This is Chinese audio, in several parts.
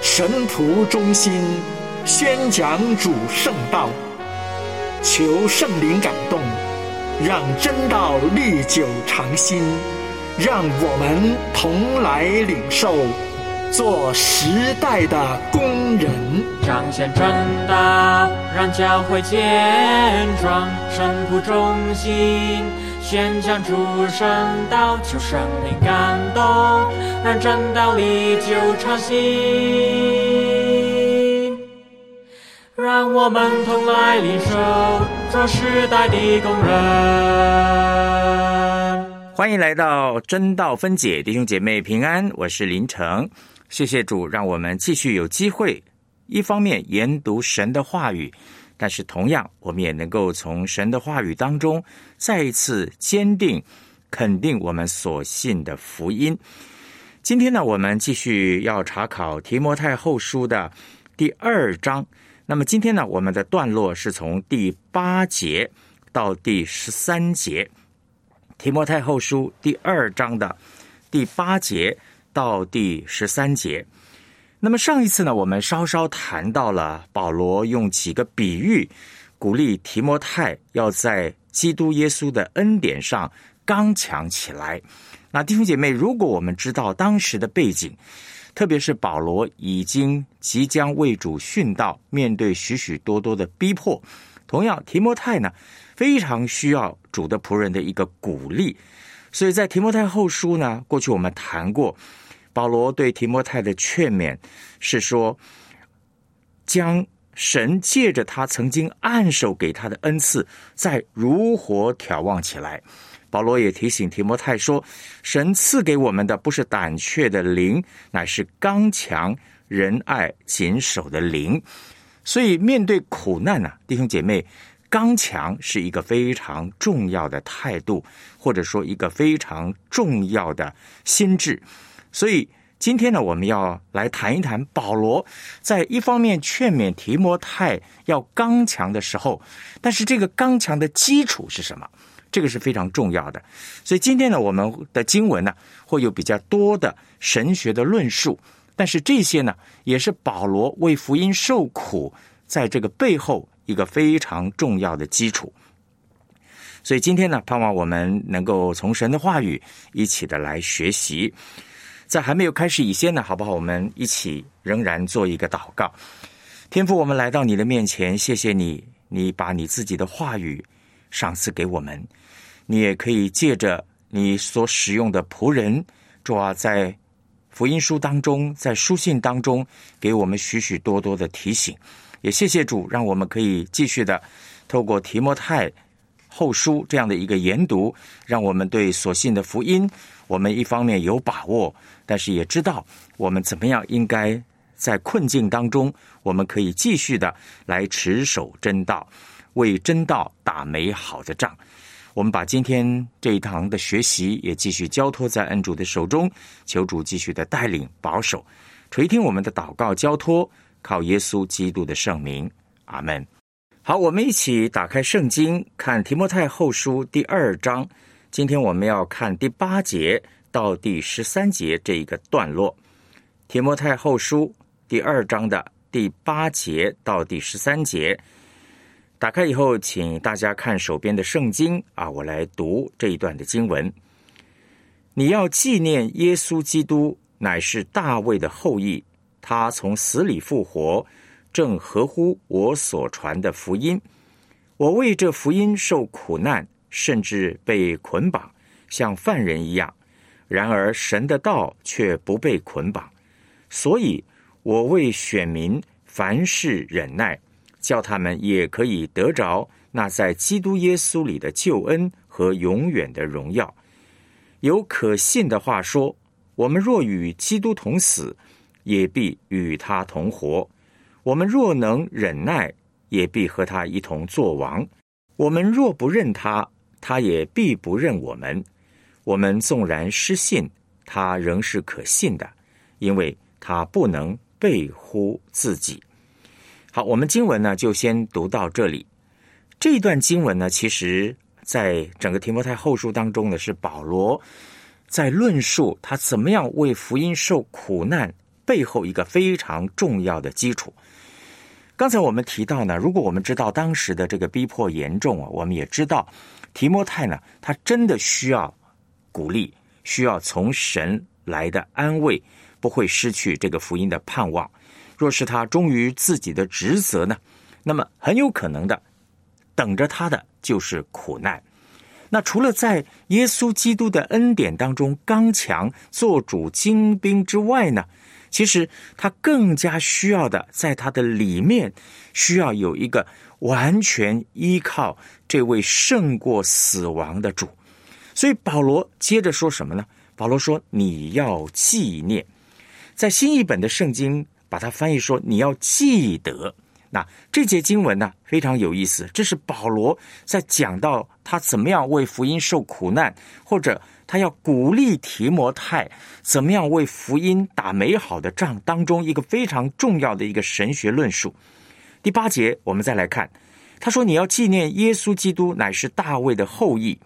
神仆忠心宣讲主圣道，求圣灵感动，让真道历久常新，让我们同来领受，做时代的工人。彰显正道，让教会健壮。神徒中心宣讲主圣道，求神灵感动，让真道历久长新。让我们同来领受，做时代的工人。欢迎来到真道分解，弟兄姐妹平安，我是林成。谢谢主，让我们继续有机会，一方面研读神的话语，但是同样，我们也能够从神的话语当中再一次坚定、肯定我们所信的福音。今天呢，我们继续要查考提摩太后书的第二章。那么今天呢，我们的段落是从第八节到第十三节。提摩太后书第二章的第八节到第十三节。那么上一次呢，我们稍稍谈到了保罗用几个比喻鼓励提摩太要在基督耶稣的恩典上刚强起来。那弟兄姐妹，如果我们知道当时的背景，特别是保罗已经即将为主殉道，面对许许多多的逼迫，同样提摩太呢，非常需要主的仆人的一个鼓励。所以在提摩太后书呢，过去我们谈过，保罗对提摩太的劝勉是说，将神借着他曾经按手给他的恩赐，再如火眺望起来。保罗也提醒提摩太说：“神赐给我们的不是胆怯的灵，乃是刚强、仁爱、谨守的灵。”所以，面对苦难呢，弟兄姐妹，刚强是一个非常重要的态度，或者说一个非常重要的心智。所以，今天呢，我们要来谈一谈保罗在一方面劝勉提摩太要刚强的时候，但是这个刚强的基础是什么？这个是非常重要的，所以今天呢，我们的经文呢会有比较多的神学的论述，但是这些呢也是保罗为福音受苦在这个背后一个非常重要的基础。所以今天呢，盼望我们能够从神的话语一起的来学习。在还没有开始以前呢，好不好？我们一起仍然做一个祷告。天父，我们来到你的面前，谢谢你，你把你自己的话语。赏赐给我们，你也可以借着你所使用的仆人，主啊，在福音书当中，在书信当中，给我们许许多多的提醒。也谢谢主，让我们可以继续的透过提摩太后书这样的一个研读，让我们对所信的福音，我们一方面有把握，但是也知道我们怎么样应该在困境当中，我们可以继续的来持守真道。为真道打美好的仗，我们把今天这一堂的学习也继续交托在恩主的手中，求主继续的带领保守，垂听我们的祷告交托，靠耶稣基督的圣名，阿门。好，我们一起打开圣经，看提摩太后书第二章。今天我们要看第八节到第十三节这一个段落。提摩太后书第二章的第八节到第十三节。打开以后，请大家看手边的圣经啊，我来读这一段的经文。你要纪念耶稣基督乃是大卫的后裔，他从死里复活，正合乎我所传的福音。我为这福音受苦难，甚至被捆绑，像犯人一样。然而神的道却不被捆绑，所以我为选民凡事忍耐。叫他们也可以得着那在基督耶稣里的救恩和永远的荣耀。有可信的话说：我们若与基督同死，也必与他同活；我们若能忍耐，也必和他一同作王。我们若不认他，他也必不认我们。我们纵然失信，他仍是可信的，因为他不能背乎自己。好，我们经文呢就先读到这里。这一段经文呢，其实在整个提摩太后书当中呢，是保罗在论述他怎么样为福音受苦难背后一个非常重要的基础。刚才我们提到呢，如果我们知道当时的这个逼迫严重啊，我们也知道提摩太呢，他真的需要鼓励，需要从神来的安慰，不会失去这个福音的盼望。若是他忠于自己的职责呢，那么很有可能的等着他的就是苦难。那除了在耶稣基督的恩典当中刚强做主精兵之外呢？其实他更加需要的，在他的里面需要有一个完全依靠这位胜过死亡的主。所以保罗接着说什么呢？保罗说：“你要纪念，在新译本的圣经把它翻译说你要记得。”那这节经文呢非常有意思，这是保罗在讲到他怎么样为福音受苦难，或者。他要鼓励提摩太怎么样为福音打美好的仗，当中一个非常重要的一个神学论述。第八节，我们再来看，他说：“你要纪念耶稣基督乃是大卫的后裔，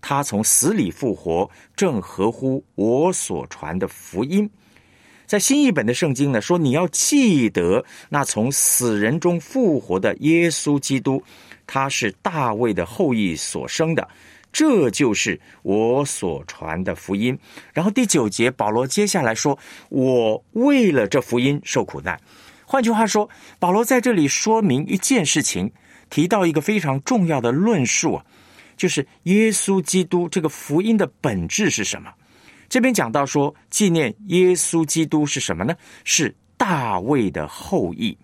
他从死里复活，正合乎我所传的福音。”在新译本的圣经呢，说你要记得那从死人中复活的耶稣基督，他是大卫的后裔所生的。这就是我所传的福音。然后第九节，保罗接下来说：“我为了这福音受苦难。”换句话说，保罗在这里说明一件事情，提到一个非常重要的论述啊，就是耶稣基督这个福音的本质是什么？这边讲到说，纪念耶稣基督是什么呢？是大卫的后裔，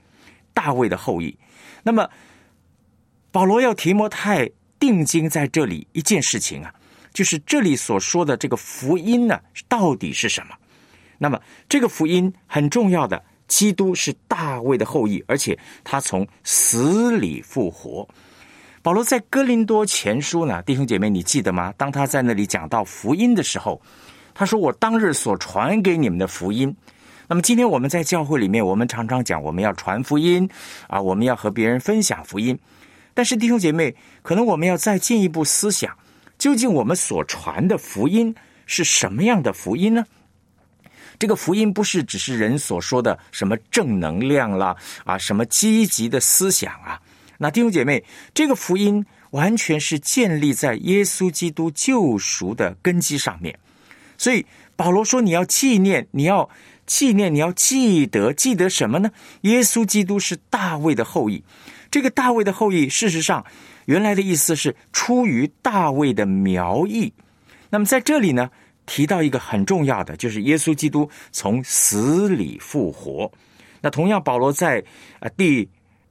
大卫的后裔。那么，保罗要提摩太。定睛在这里一件事情啊，就是这里所说的这个福音呢，到底是什么？那么这个福音很重要的，基督是大卫的后裔，而且他从死里复活。保罗在哥林多前书呢，弟兄姐妹，你记得吗？当他在那里讲到福音的时候，他说：“我当日所传给你们的福音。”那么今天我们在教会里面，我们常常讲我们要传福音啊，我们要和别人分享福音。但是弟兄姐妹，可能我们要再进一步思想，究竟我们所传的福音是什么样的福音呢？这个福音不是只是人所说的什么正能量啦，啊，什么积极的思想啊？那弟兄姐妹，这个福音完全是建立在耶稣基督救赎的根基上面。所以保罗说：“你要纪念，你要纪念，你要记得，记得什么呢？耶稣基督是大卫的后裔。”这个大卫的后裔，事实上原来的意思是出于大卫的苗裔。那么在这里呢，提到一个很重要的，就是耶稣基督从死里复活。那同样，保罗在啊第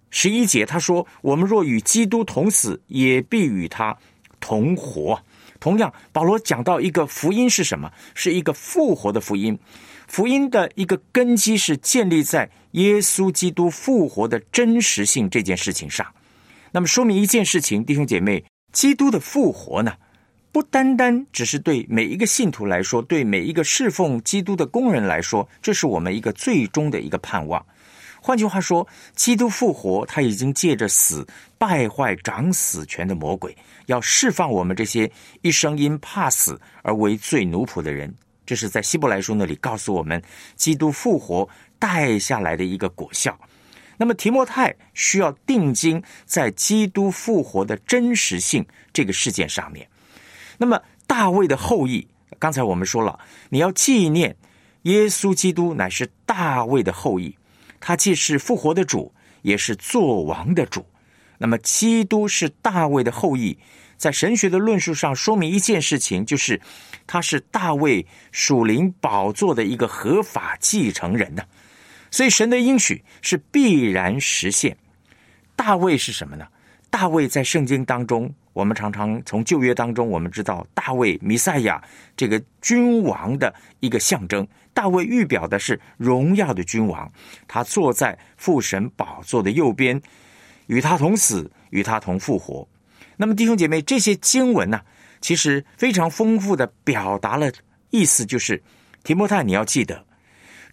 十一节他说：“我们若与基督同死，也必与他同活。”同样，保罗讲到一个福音是什么？是一个复活的福音。福音的一个根基是建立在耶稣基督复活的真实性这件事情上。那么，说明一件事情，弟兄姐妹，基督的复活呢，不单单只是对每一个信徒来说，对每一个侍奉基督的工人来说，这是我们一个最终的一个盼望。换句话说，基督复活，他已经借着死败坏掌死权的魔鬼，要释放我们这些一生因怕死而为罪奴仆的人。这是在希伯来书那里告诉我们，基督复活带下来的一个果效。那么提摩太需要定睛在基督复活的真实性这个事件上面。那么大卫的后裔，刚才我们说了，你要纪念耶稣基督乃是大卫的后裔，他既是复活的主，也是作王的主。那么基督是大卫的后裔。在神学的论述上说明一件事情，就是他是大卫属灵宝座的一个合法继承人呢。所以神的应许是必然实现。大卫是什么呢？大卫在圣经当中，我们常常从旧约当中，我们知道大卫弥赛亚这个君王的一个象征，大卫预表的是荣耀的君王，他坐在父神宝座的右边，与他同死，与他同复活。那么弟兄姐妹，这些经文呢，其实非常丰富的表达了意思，就是提摩太，你要记得，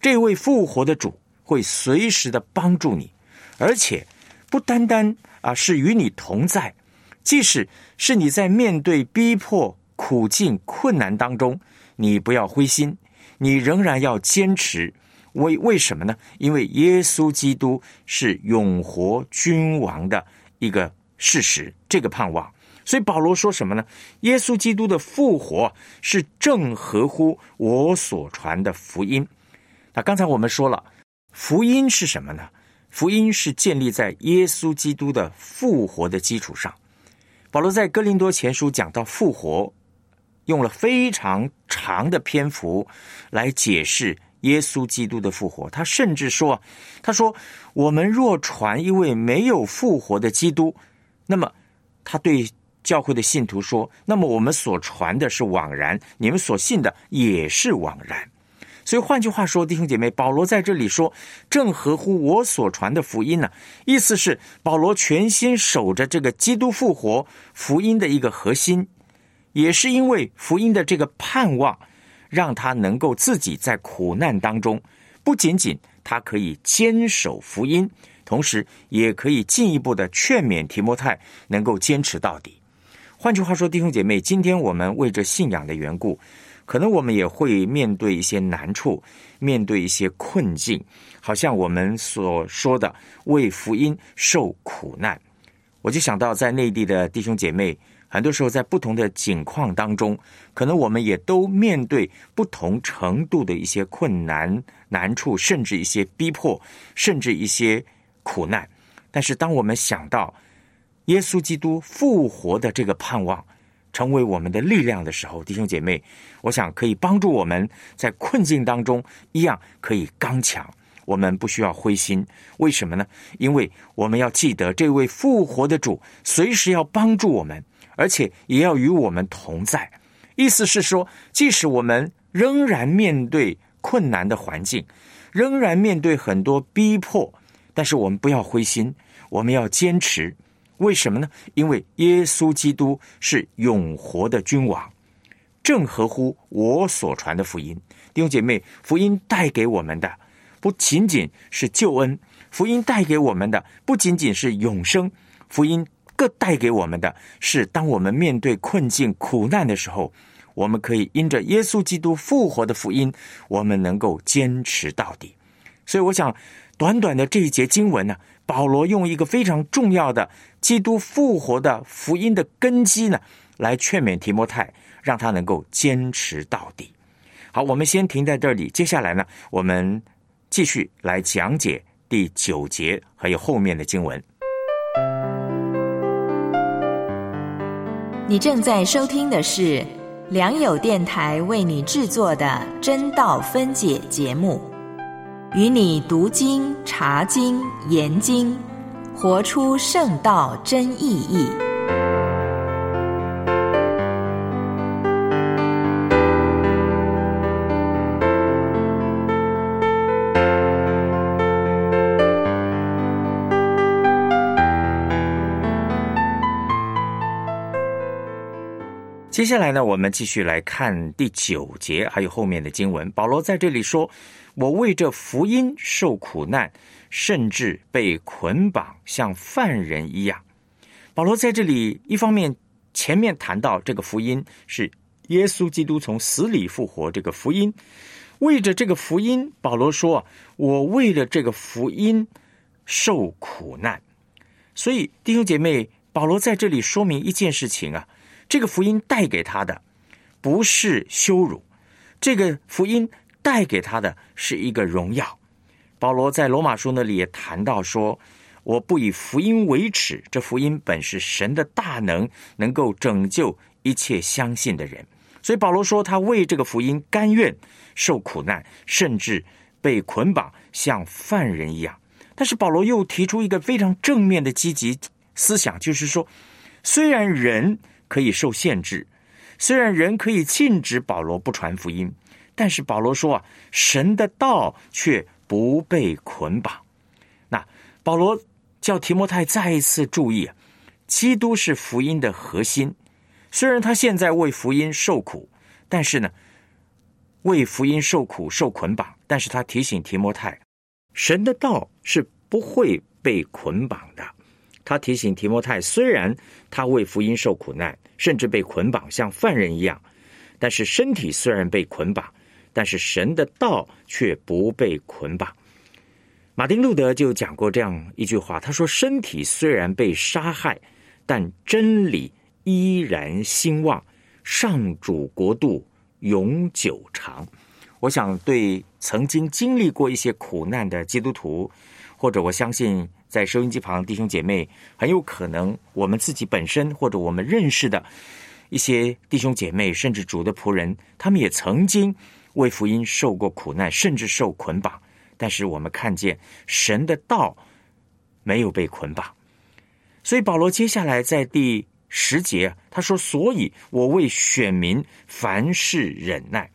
这位复活的主会随时的帮助你，而且不单单啊是与你同在，即使是你在面对逼迫、苦境、困难当中，你不要灰心，你仍然要坚持。为为什么呢？因为耶稣基督是永活君王的一个。事实，这个盼望，所以保罗说什么呢？耶稣基督的复活是正合乎我所传的福音。那刚才我们说了，福音是什么呢？福音是建立在耶稣基督的复活的基础上。保罗在哥林多前书讲到复活，用了非常长的篇幅来解释耶稣基督的复活。他甚至说：“他说，我们若传一位没有复活的基督。”那么，他对教会的信徒说：“那么我们所传的是枉然，你们所信的也是枉然。”所以换句话说，弟兄姐妹，保罗在这里说，正合乎我所传的福音呢。意思是保罗全心守着这个基督复活福音的一个核心，也是因为福音的这个盼望，让他能够自己在苦难当中，不仅仅他可以坚守福音。同时，也可以进一步的劝勉提摩太能够坚持到底。换句话说，弟兄姐妹，今天我们为着信仰的缘故，可能我们也会面对一些难处，面对一些困境，好像我们所说的为福音受苦难。我就想到，在内地的弟兄姐妹，很多时候在不同的境况当中，可能我们也都面对不同程度的一些困难、难处，甚至一些逼迫，甚至一些。苦难，但是当我们想到耶稣基督复活的这个盼望成为我们的力量的时候，弟兄姐妹，我想可以帮助我们在困境当中一样可以刚强。我们不需要灰心，为什么呢？因为我们要记得这位复活的主随时要帮助我们，而且也要与我们同在。意思是说，即使我们仍然面对困难的环境，仍然面对很多逼迫。但是我们不要灰心，我们要坚持。为什么呢？因为耶稣基督是永活的君王，正合乎我所传的福音。弟兄姐妹，福音带给我们的不仅仅是救恩，福音带给我们的不仅仅是永生，福音带给我们的是，当我们面对困境、苦难的时候，我们可以因着耶稣基督复活的福音，我们能够坚持到底。所以，我想。短短的这一节经文呢，保罗用一个非常重要的基督复活的福音的根基呢，来劝勉提摩太，让他能够坚持到底。好，我们先停在这里，接下来呢，我们继续来讲解第九节还有后面的经文。你正在收听的是良友电台为你制作的真道分解节目。与你读经、查经、研经，活出圣道真意义。接下来呢，我们继续来看第九节，还有后面的经文。保罗在这里说。我为这福音受苦难，甚至被捆绑，像犯人一样。保罗在这里一方面前面谈到这个福音是耶稣基督从死里复活，这个福音为着这个福音，保罗说：“我为了这个福音受苦难。”所以弟兄姐妹，保罗在这里说明一件事情啊，这个福音带给他的不是羞辱，这个福音。带给他的是一个荣耀。保罗在罗马书那里也谈到说：“我不以福音为耻，这福音本是神的大能，能够拯救一切相信的人。”所以保罗说，他为这个福音甘愿受苦难，甚至被捆绑，像犯人一样。但是保罗又提出一个非常正面的积极思想，就是说，虽然人可以受限制，虽然人可以禁止保罗不传福音。但是保罗说啊，神的道却不被捆绑。那保罗叫提摩太再一次注意啊，基督是福音的核心。虽然他现在为福音受苦，但是呢，为福音受苦受捆绑，但是他提醒提摩太，神的道是不会被捆绑的。他提醒提摩太，虽然他为福音受苦难，甚至被捆绑像犯人一样，但是身体虽然被捆绑，但是神的道却不被捆绑。马丁路德就讲过这样一句话，他说：“身体虽然被杀害，但真理。”依然兴旺，上主国度永久长。我想对曾经经历过一些苦难的基督徒，或者我相信在收音机旁弟兄姐妹，很有可能我们自己本身或者我们认识的一些弟兄姐妹，甚至主的仆人，他们也曾经为福音受过苦难，甚至受捆绑。但是我们看见神的道没有被捆绑，所以保罗接下来在第。十节，他说：“所以我为选民凡事忍耐。”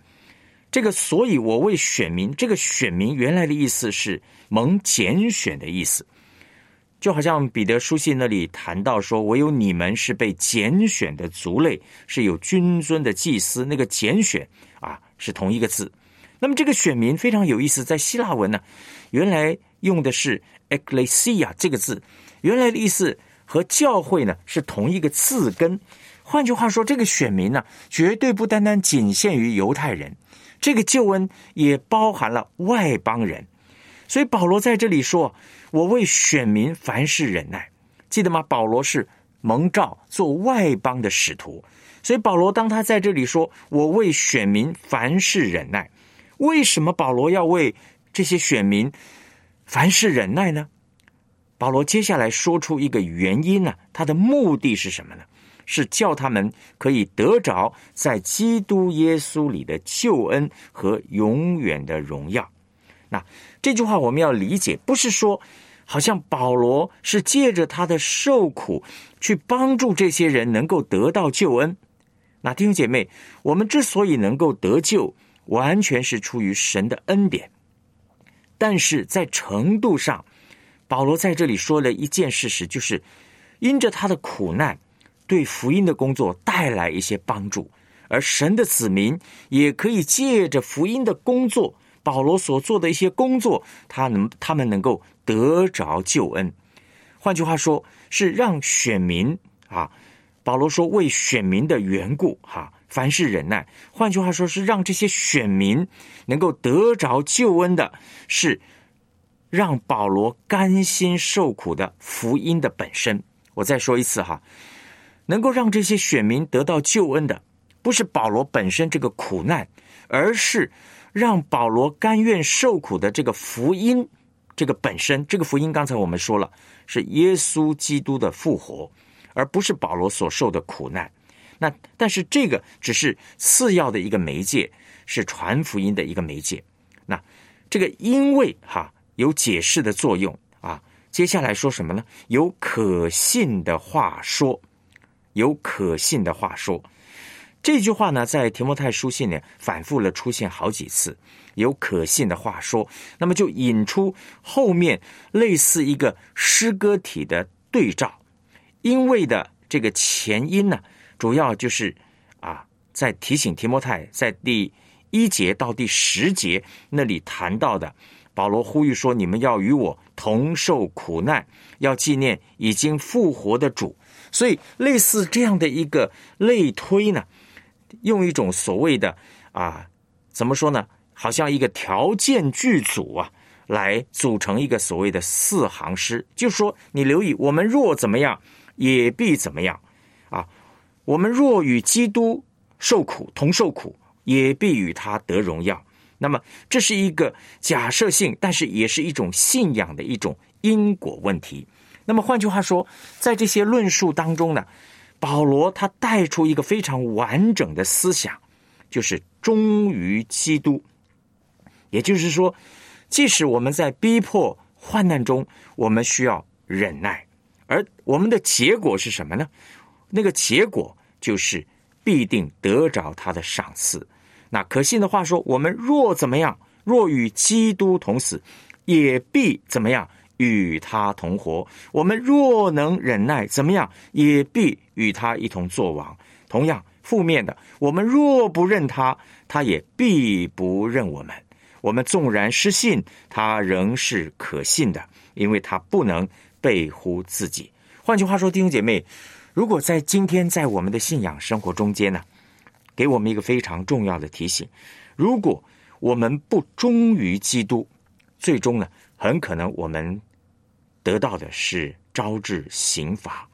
这个“所以我为选民”，这个“选民”原来的意思是蒙拣选的意思，就好像彼得书信那里谈到说：“唯有你们是被拣选的族类，是有君尊的祭司。”那个“拣选”啊，是同一个字。那么这个“选民”非常有意思，在希腊文呢，原来用的是 “ecclesia” 这个字，原来的意思。和教会呢是同一个字根，换句话说，这个选民呢绝对不单单仅限于犹太人，这个救恩也包含了外邦人。所以保罗在这里说：“我为选民凡事忍耐。”记得吗？保罗是蒙召做外邦的使徒，所以保罗当他在这里说：“我为选民凡事忍耐。”为什么保罗要为这些选民凡事忍耐呢？保罗接下来说出一个原因呢，他的目的是什么呢？是叫他们可以得着在基督耶稣里的救恩和永远的荣耀。那这句话我们要理解，不是说好像保罗是借着他的受苦去帮助这些人能够得到救恩。那弟兄姐妹，我们之所以能够得救，完全是出于神的恩典，但是在程度上。保罗在这里说了一件事实，就是因着他的苦难，对福音的工作带来一些帮助，而神的子民也可以借着福音的工作，保罗所做的一些工作，他能他们能够得着救恩。换句话说，是让选民啊，保罗说为选民的缘故哈，凡事忍耐。换句话说，是让这些选民能够得着救恩的，是。让保罗甘心受苦的福音的本身，我再说一次哈，能够让这些选民得到救恩的，不是保罗本身这个苦难，而是让保罗甘愿受苦的这个福音，这个本身，这个福音刚才我们说了，是耶稣基督的复活，而不是保罗所受的苦难。那但是这个只是次要的一个媒介，是传福音的一个媒介。那这个因为哈。有解释的作用啊！接下来说什么呢？有可信的话说，有可信的话说。这句话呢，在提摩太书信里反复了出现好几次。有可信的话说，那么就引出后面类似一个诗歌体的对照。因为的这个前因呢，主要就是啊，在提醒提摩太，在第一节到第十节那里谈到的。保罗呼吁说：“你们要与我同受苦难，要纪念已经复活的主。”所以，类似这样的一个类推呢，用一种所谓的啊，怎么说呢？好像一个条件剧组啊，来组成一个所谓的四行诗，就是说你留意，我们若怎么样，也必怎么样啊。我们若与基督受苦，同受苦，也必与他得荣耀。那么，这是一个假设性，但是也是一种信仰的一种因果问题。那么，换句话说，在这些论述当中呢，保罗他带出一个非常完整的思想，就是忠于基督。也就是说，即使我们在逼迫患难中，我们需要忍耐，而我们的结果是什么呢？那个结果就是必定得着他的赏赐。那可信的话说，我们若怎么样，若与基督同死，也必怎么样与他同活；我们若能忍耐，怎么样，也必与他一同作王。同样，负面的，我们若不认他，他也必不认我们。我们纵然失信，他仍是可信的，因为他不能背乎自己。换句话说，弟兄姐妹，如果在今天在我们的信仰生活中间呢，给我们一个非常重要的提醒：如果我们不忠于基督，最终呢，很可能我们得到的是招致刑罚。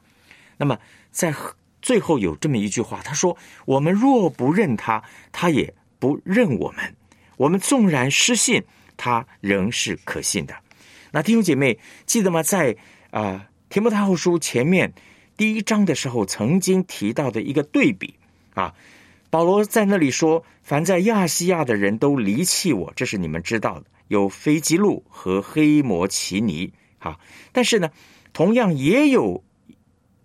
那么，在最后有这么一句话，他说：“我们若不认他，他也不认我们。”我们纵然失信，他仍是可信的。那弟兄姐妹记得吗？在啊提摩太后书前面第一章的时候，曾经提到的一个对比啊，保罗在那里说：“凡在亚细亚的人都离弃我，这是你们知道的。有腓吉路和黑摩奇尼啊，但是呢，同样也有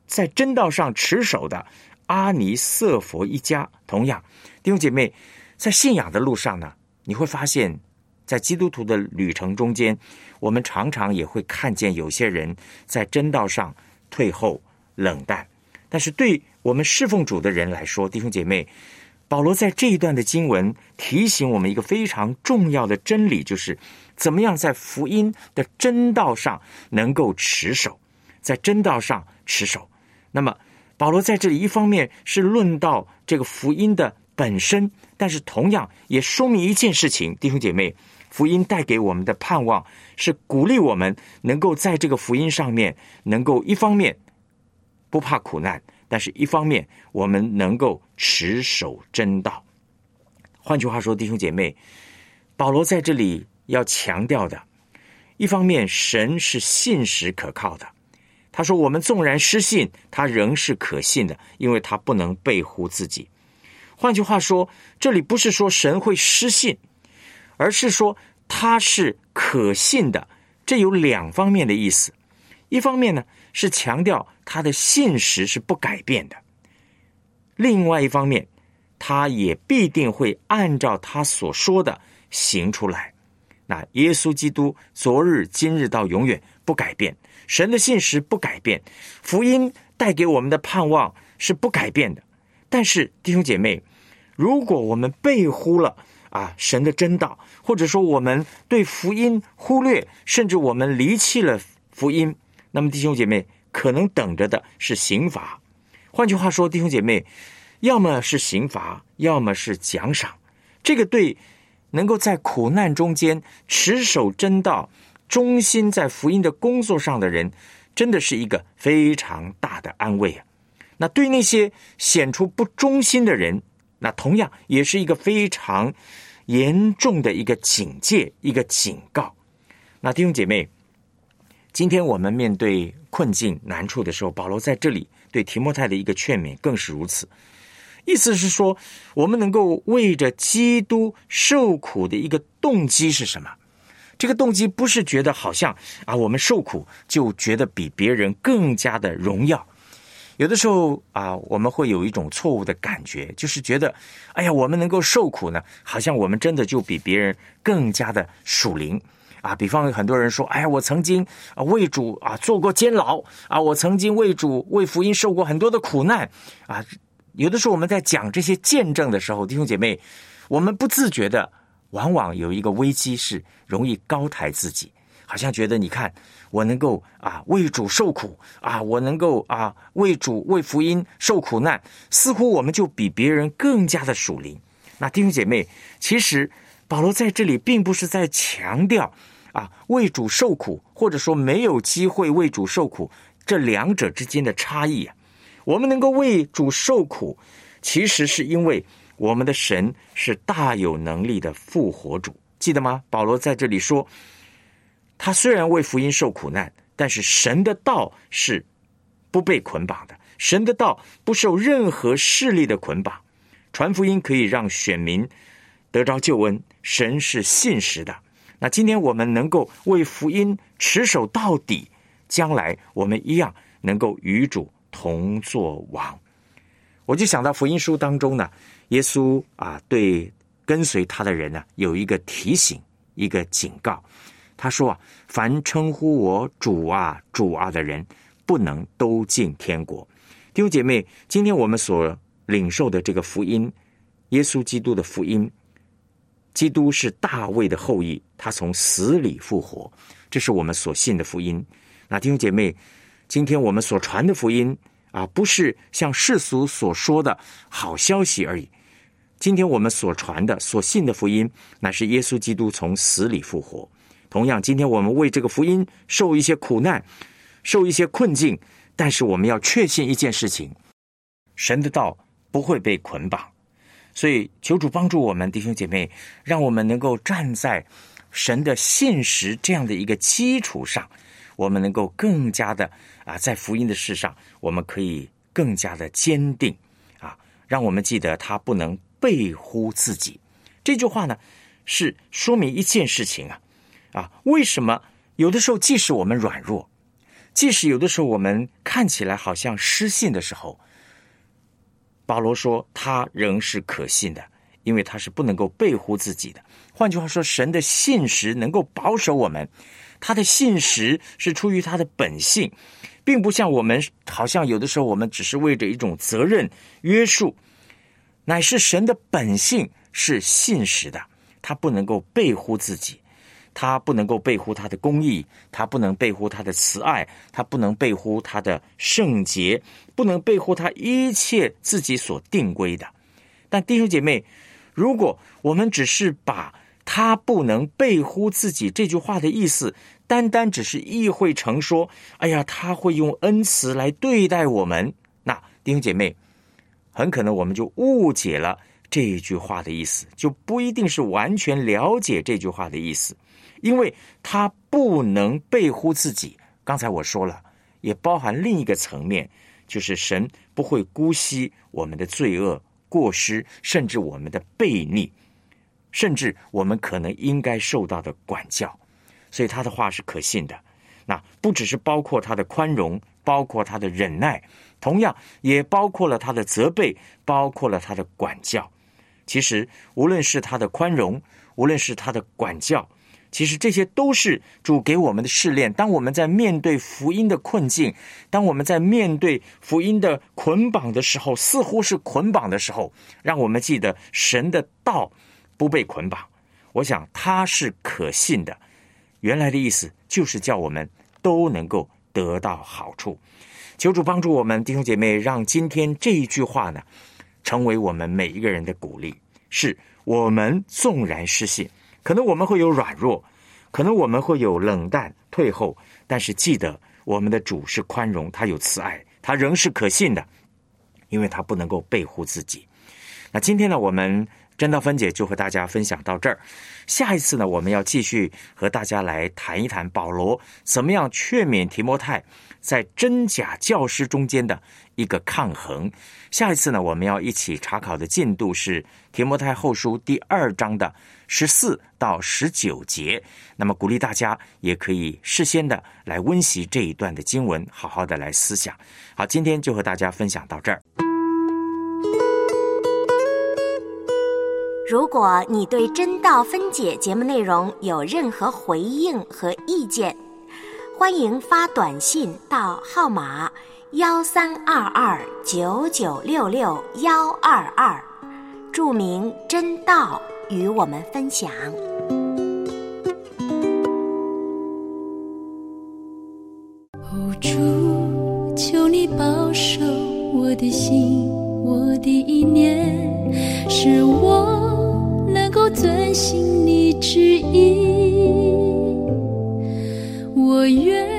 在真道上持守的阿尼瑟佛一家。同样，弟兄姐妹在信仰的路上呢。”你会发现，在基督徒的旅程中间，我们常常也会看见有些人在真道上退后、冷淡。但是，对我们侍奉主的人来说，弟兄姐妹，保罗在这一段的经文提醒我们一个非常重要的真理，就是怎么样在福音的真道上能够持守，在真道上持守。那么，保罗在这里一方面是论到这个福音的。本身，但是同样也说明一件事情，弟兄姐妹，福音带给我们的盼望是鼓励我们能够在这个福音上面，能够一方面不怕苦难，但是一方面我们能够持守真道。换句话说，弟兄姐妹，保罗在这里要强调的，一方面神是信实可靠的，他说我们纵然失信，他仍是可信的，因为他不能背乎自己。换句话说，这里不是说神会失信，而是说他是可信的。这有两方面的意思：一方面呢是强调他的信实是不改变的；另外一方面，他也必定会按照他所说的行出来。那耶稣基督昨日、今日到永远不改变，神的信实不改变，福音带给我们的盼望是不改变的。但是弟兄姐妹。如果我们背忽了啊神的真道，或者说我们对福音忽略，甚至我们离弃了福音，那么弟兄姐妹可能等着的是刑罚。换句话说，弟兄姐妹，要么是刑罚，要么是奖赏。这个对能够在苦难中间持守真道、忠心在福音的工作上的人，真的是一个非常大的安慰啊。那对那些显出不忠心的人，那同样也是一个非常严重的一个警戒，一个警告。那弟兄姐妹，今天我们面对困境难处的时候，保罗在这里对提摩太的一个劝勉更是如此。意思是说，我们能够为着基督受苦的一个动机是什么？这个动机不是觉得好像啊，我们受苦就觉得比别人更加的荣耀。有的时候啊，我们会有一种错误的感觉，就是觉得，哎呀，我们能够受苦呢，好像我们真的就比别人更加的属灵啊。比方很多人说，哎呀，我曾经啊为主啊做过监牢啊，我曾经为主为福音受过很多的苦难啊。有的时候我们在讲这些见证的时候，弟兄姐妹，我们不自觉的，往往有一个危机是容易高抬自己。好像觉得你看我能够啊为主受苦啊，我能够啊为主为福音受苦难，似乎我们就比别人更加的属灵。那弟兄姐妹，其实保罗在这里并不是在强调啊为主受苦，或者说没有机会为主受苦这两者之间的差异啊。我们能够为主受苦，其实是因为我们的神是大有能力的复活主，记得吗？保罗在这里说。他虽然为福音受苦难，但是神的道是不被捆绑的。神的道不受任何势力的捆绑，传福音可以让选民得着救恩。神是信实的。那今天我们能够为福音持守到底，将来我们一样能够与主同作王。我就想到福音书当中呢，耶稣啊对。跟随他的人呢，有一个提醒，一个警告。他说啊，凡称呼我主啊、主啊的人，不能都进天国。弟兄姐妹，今天我们所领受的这个福音，耶稣基督的福音，基督是大卫的后裔，他从死里复活，这是我们所信的福音。那弟兄姐妹，今天我们所传的福音啊，不是像世俗所说的好消息而已。今天我们所传的、所信的福音，乃是耶稣基督从死里复活。同样，今天我们为这个福音受一些苦难，受一些困境。但是我们要确信一件事情：神的道不会被捆绑，所以求主帮助我们弟兄姐妹，让我们能够站在神的信实这样的一个基础上，我们能够更加的啊，在福音的事上，我们可以更加的坚定啊。让我们记得他不能背乎自己这句话呢，是说明一件事情啊啊，为什么有的时候即使我们软弱？即使有的时候我们看起来好像失信的时候，保罗说他仍是可信的，因为他是不能够背乎自己的。换句话说，神的信实能够保守我们，他的信实是出于他的本性，并不像我们好像有的时候我们只是为着一种责任约束，乃是神的本性是信实的，他不能够背乎自己。他不能够背乎他的公义，他不能背乎他的慈爱，他不能背乎他的圣洁，不能背乎他一切自己所定规的。但弟兄姐妹，如果我们只是把他不能背乎自己这句话的意思，单单只是意会成说，哎呀，他会用恩慈来对待我们，那弟兄姐妹，很可能我们就误解了这句话的意思，就不一定是完全了解这句话的意思。因为他不能背乎自己，刚才我说了，也包含另一个层面，就是神不会姑息我们的罪恶、过失，甚至我们的悖逆，甚至我们可能应该受到的管教，所以他的话是可信的。那不只是包括他的宽容，包括他的忍耐，同样也包括了他的责备，包括了他的管教。其实，无论是他的宽容，无论是他的管教。其实这些都是主给我们的试炼。当我们在面对福音的困境，当我们在面对福音的捆绑的时候，似乎是捆绑的时候，让我们记得神的道不被捆绑。我想他是可信的。原来的意思就是叫我们都能够得到好处。求主帮助我们弟兄姐妹，让今天这一句话呢，成为我们每一个人的鼓励。是我们纵然失信。可能我们会有软弱，可能我们会有冷淡退后，但是记得我们的主是宽容，他有慈爱，他仍是可信的，因为他不能够背乎自己。那今天呢，我们真道分解就和大家分享到这儿。下一次呢，我们要继续和大家来谈一谈保罗怎么样劝勉提摩太在真假教师中间的一个抗衡。下一次呢，我们要一起查考的进度是提摩太后书第二章的。十四到十九节，那么鼓励大家也可以事先的来温习这一段的经文，好好的来思想。好，今天就和大家分享到这儿。如果你对真道分解节目内容有任何回应和意见，欢迎发短信到号码幺三二二九九六六幺二二，注明真道。与我们分享。主，求你保守我的心，我的意念，是我算心你之意。我愿